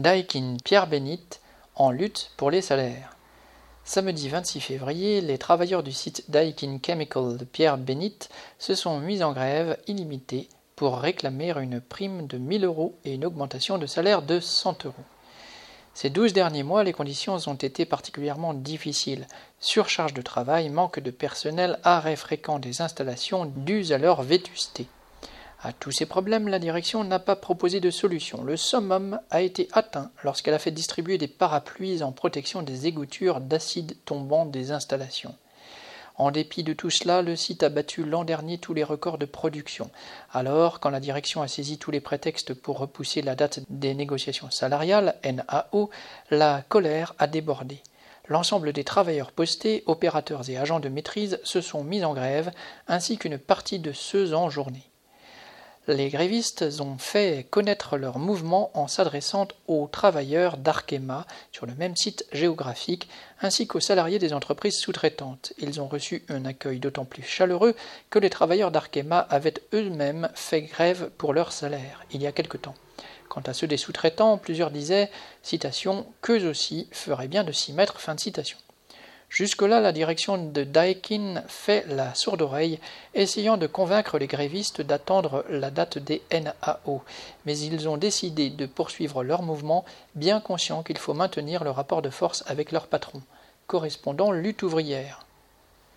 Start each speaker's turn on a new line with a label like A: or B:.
A: Daikin Pierre Bénite en lutte pour les salaires. Samedi 26 février, les travailleurs du site Daikin Chemical de Pierre Bénite se sont mis en grève illimitée pour réclamer une prime de 1000 euros et une augmentation de salaire de 100 euros. Ces douze derniers mois, les conditions ont été particulièrement difficiles. Surcharge de travail, manque de personnel, arrêt fréquent des installations dus à leur vétusté. À tous ces problèmes, la direction n'a pas proposé de solution. Le summum a été atteint lorsqu'elle a fait distribuer des parapluies en protection des égouttures d'acide tombant des installations. En dépit de tout cela, le site a battu l'an dernier tous les records de production. Alors, quand la direction a saisi tous les prétextes pour repousser la date des négociations salariales, NAO, la colère a débordé. L'ensemble des travailleurs postés, opérateurs et agents de maîtrise se sont mis en grève, ainsi qu'une partie de ceux en journée les grévistes ont fait connaître leur mouvement en s'adressant aux travailleurs d'Arkema sur le même site géographique, ainsi qu'aux salariés des entreprises sous-traitantes. Ils ont reçu un accueil d'autant plus chaleureux que les travailleurs d'Arkema avaient eux-mêmes fait grève pour leur salaire il y a quelque temps. Quant à ceux des sous-traitants, plusieurs disaient, citation, qu'eux aussi feraient bien de s'y mettre, fin de citation. Jusque-là, la direction de Daikin fait la sourde oreille, essayant de convaincre les grévistes d'attendre la date des NAO. Mais ils ont décidé de poursuivre leur mouvement, bien conscients qu'il faut maintenir le rapport de force avec leur patron. Correspondant lutte ouvrière.